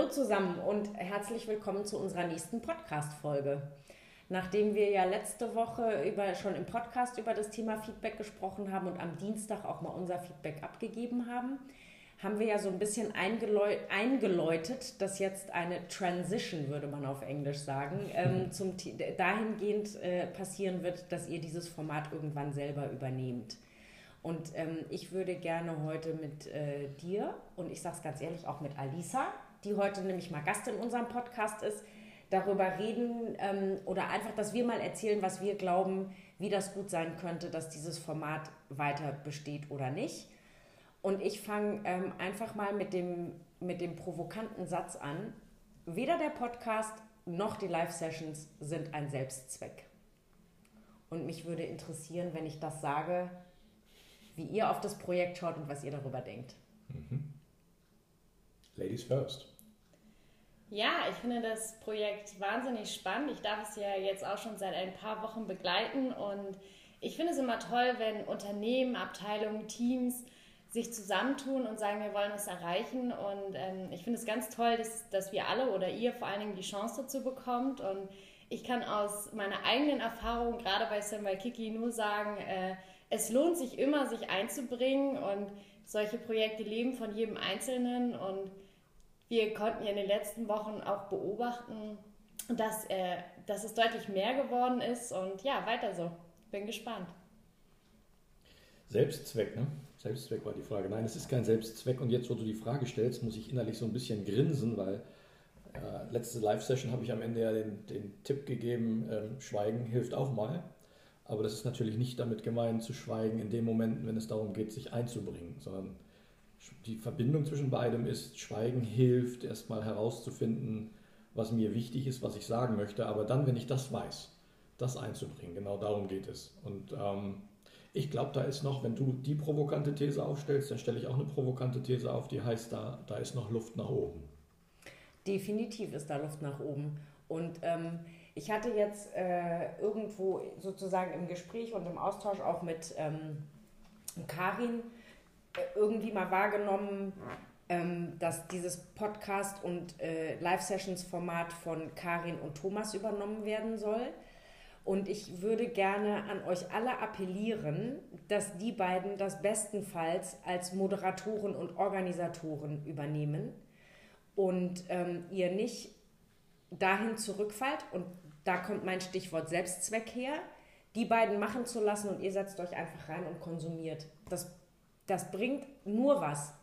Hallo zusammen und herzlich willkommen zu unserer nächsten Podcast-Folge. Nachdem wir ja letzte Woche über, schon im Podcast über das Thema Feedback gesprochen haben und am Dienstag auch mal unser Feedback abgegeben haben, haben wir ja so ein bisschen eingeläutet, dass jetzt eine Transition, würde man auf Englisch sagen, ähm, zum, dahingehend äh, passieren wird, dass ihr dieses Format irgendwann selber übernehmt. Und ähm, ich würde gerne heute mit äh, dir und ich sage es ganz ehrlich auch mit Alisa, die heute nämlich mal Gast in unserem Podcast ist, darüber reden ähm, oder einfach, dass wir mal erzählen, was wir glauben, wie das gut sein könnte, dass dieses Format weiter besteht oder nicht. Und ich fange ähm, einfach mal mit dem, mit dem provokanten Satz an. Weder der Podcast noch die Live-Sessions sind ein Selbstzweck. Und mich würde interessieren, wenn ich das sage, wie ihr auf das Projekt schaut und was ihr darüber denkt. Mhm. Ladies first. Ja, ich finde das Projekt wahnsinnig spannend. Ich darf es ja jetzt auch schon seit ein paar Wochen begleiten und ich finde es immer toll, wenn Unternehmen, Abteilungen, Teams sich zusammentun und sagen, wir wollen es erreichen. Und ähm, ich finde es ganz toll, dass, dass wir alle oder ihr vor allen Dingen die Chance dazu bekommt. Und ich kann aus meiner eigenen Erfahrung, gerade bei Sam Kiki, nur sagen, äh, es lohnt sich immer, sich einzubringen und solche Projekte leben von jedem Einzelnen und wir konnten ja in den letzten Wochen auch beobachten, dass, äh, dass es deutlich mehr geworden ist und ja, weiter so. Bin gespannt. Selbstzweck, ne? Selbstzweck war die Frage. Nein, es ist kein Selbstzweck und jetzt, wo du die Frage stellst, muss ich innerlich so ein bisschen grinsen, weil äh, letzte Live-Session habe ich am Ende ja den, den Tipp gegeben, äh, Schweigen hilft auch mal. Aber das ist natürlich nicht damit gemeint, zu schweigen in dem Moment, wenn es darum geht, sich einzubringen, sondern die Verbindung zwischen beidem ist, Schweigen hilft, erstmal herauszufinden, was mir wichtig ist, was ich sagen möchte. Aber dann, wenn ich das weiß, das einzubringen, genau darum geht es. Und ähm, ich glaube, da ist noch, wenn du die provokante These aufstellst, dann stelle ich auch eine provokante These auf, die heißt, da, da ist noch Luft nach oben. Definitiv ist da Luft nach oben. Und ähm, ich hatte jetzt äh, irgendwo sozusagen im Gespräch und im Austausch auch mit ähm, Karin irgendwie mal wahrgenommen, ähm, dass dieses Podcast- und äh, Live-Sessions-Format von Karin und Thomas übernommen werden soll. Und ich würde gerne an euch alle appellieren, dass die beiden das bestenfalls als Moderatoren und Organisatoren übernehmen und ähm, ihr nicht dahin zurückfallt und da kommt mein Stichwort Selbstzweck her, die beiden machen zu lassen und ihr setzt euch einfach rein und konsumiert. Das, das bringt nur was,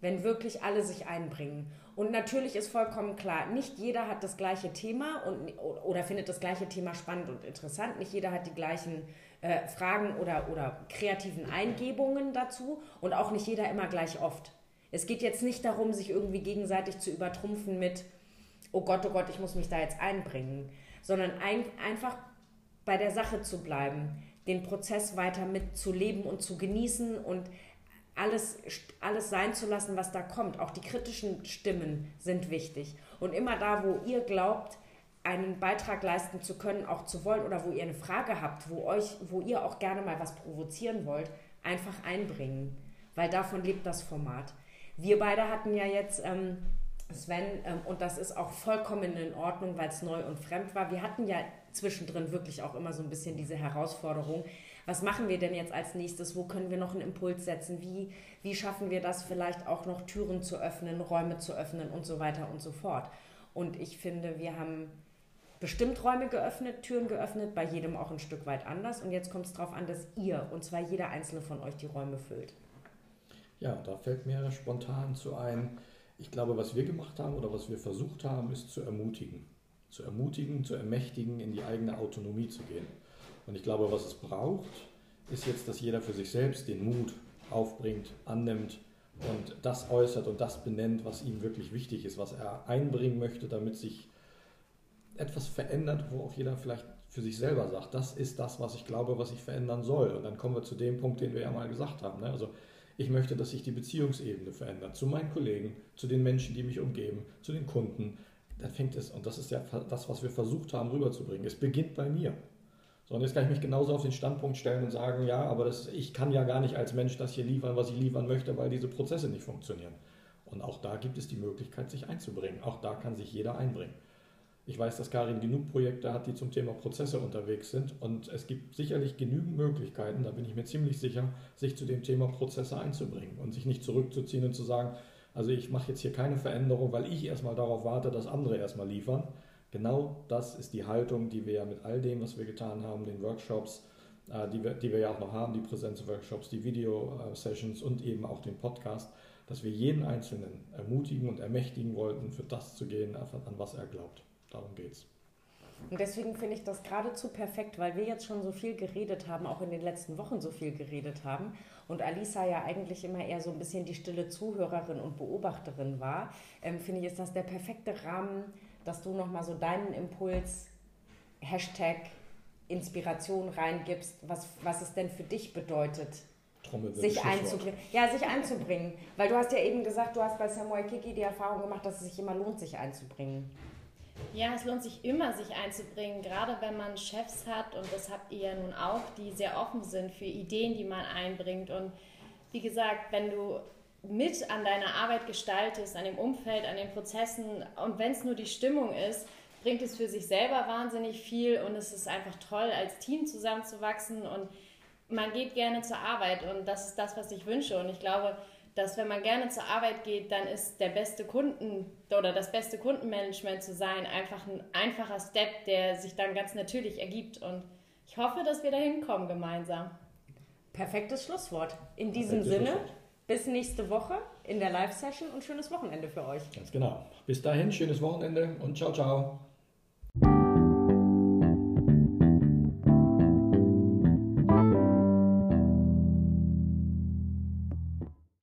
wenn wirklich alle sich einbringen. Und natürlich ist vollkommen klar, nicht jeder hat das gleiche Thema und, oder findet das gleiche Thema spannend und interessant. Nicht jeder hat die gleichen äh, Fragen oder, oder kreativen Eingebungen dazu und auch nicht jeder immer gleich oft. Es geht jetzt nicht darum, sich irgendwie gegenseitig zu übertrumpfen mit, oh Gott, oh Gott, ich muss mich da jetzt einbringen, sondern ein, einfach bei der Sache zu bleiben, den Prozess weiter mitzuleben und zu genießen und alles, alles sein zu lassen, was da kommt. Auch die kritischen Stimmen sind wichtig. Und immer da, wo ihr glaubt, einen Beitrag leisten zu können, auch zu wollen, oder wo ihr eine Frage habt, wo, euch, wo ihr auch gerne mal was provozieren wollt, einfach einbringen. Weil davon lebt das Format. Wir beide hatten ja jetzt ähm, Sven, ähm, und das ist auch vollkommen in Ordnung, weil es neu und fremd war. Wir hatten ja zwischendrin wirklich auch immer so ein bisschen diese Herausforderung. Was machen wir denn jetzt als nächstes? Wo können wir noch einen Impuls setzen? Wie, wie schaffen wir das vielleicht auch noch Türen zu öffnen, Räume zu öffnen und so weiter und so fort? Und ich finde, wir haben bestimmt Räume geöffnet, Türen geöffnet, bei jedem auch ein Stück weit anders. Und jetzt kommt es darauf an, dass ihr, und zwar jeder einzelne von euch, die Räume füllt. Ja, da fällt mir spontan zu ein, ich glaube, was wir gemacht haben oder was wir versucht haben, ist zu ermutigen. Zu ermutigen, zu ermächtigen, in die eigene Autonomie zu gehen. Und ich glaube, was es braucht, ist jetzt, dass jeder für sich selbst den Mut aufbringt, annimmt und das äußert und das benennt, was ihm wirklich wichtig ist, was er einbringen möchte, damit sich etwas verändert, wo auch jeder vielleicht für sich selber sagt, das ist das, was ich glaube, was ich verändern soll. Und dann kommen wir zu dem Punkt, den wir ja mal gesagt haben. Ne? Also ich möchte, dass sich die Beziehungsebene verändert zu meinen Kollegen, zu den Menschen, die mich umgeben, zu den Kunden. Dann fängt es, und das ist ja das, was wir versucht haben rüberzubringen. Es beginnt bei mir. So, und jetzt kann ich mich genauso auf den Standpunkt stellen und sagen, ja, aber das, ich kann ja gar nicht als Mensch das hier liefern, was ich liefern möchte, weil diese Prozesse nicht funktionieren. Und auch da gibt es die Möglichkeit, sich einzubringen. Auch da kann sich jeder einbringen. Ich weiß, dass Karin genug Projekte hat, die zum Thema Prozesse unterwegs sind. Und es gibt sicherlich genügend Möglichkeiten, da bin ich mir ziemlich sicher, sich zu dem Thema Prozesse einzubringen und sich nicht zurückzuziehen und zu sagen, also ich mache jetzt hier keine Veränderung, weil ich erstmal darauf warte, dass andere erstmal liefern. Genau das ist die Haltung, die wir ja mit all dem, was wir getan haben, den Workshops, äh, die wir, die wir ja auch noch haben, die Präsenzworkshops, die Video-Sessions und eben auch den Podcast, dass wir jeden Einzelnen ermutigen und ermächtigen wollten, für das zu gehen, an was er glaubt. Darum geht's. Und deswegen finde ich das geradezu perfekt, weil wir jetzt schon so viel geredet haben, auch in den letzten Wochen so viel geredet haben. Und Alisa ja eigentlich immer eher so ein bisschen die stille Zuhörerin und Beobachterin war, ähm, finde ich, ist das der perfekte Rahmen, dass du nochmal so deinen Impuls, Hashtag Inspiration reingibst, was, was es denn für dich bedeutet, sich einzubringen. Ja, sich einzubringen. Weil du hast ja eben gesagt, du hast bei Samuel Kiki die Erfahrung gemacht, dass es sich immer lohnt, sich einzubringen. Ja, es lohnt sich immer, sich einzubringen, gerade wenn man Chefs hat, und das habt ihr ja nun auch, die sehr offen sind für Ideen, die man einbringt. Und wie gesagt, wenn du mit an deiner Arbeit gestaltest, an dem Umfeld, an den Prozessen, und wenn es nur die Stimmung ist, bringt es für sich selber wahnsinnig viel und es ist einfach toll, als Team zusammenzuwachsen und man geht gerne zur Arbeit und das ist das, was ich wünsche. Und ich glaube, dass wenn man gerne zur Arbeit geht, dann ist der beste Kunden oder das beste Kundenmanagement zu sein einfach ein einfacher Step, der sich dann ganz natürlich ergibt. Und ich hoffe, dass wir da hinkommen gemeinsam. Perfektes Schlusswort. In diesem Perfektes Sinne, bis nächste Woche in der Live-Session und schönes Wochenende für euch. Ganz genau. Bis dahin, schönes Wochenende und ciao, ciao.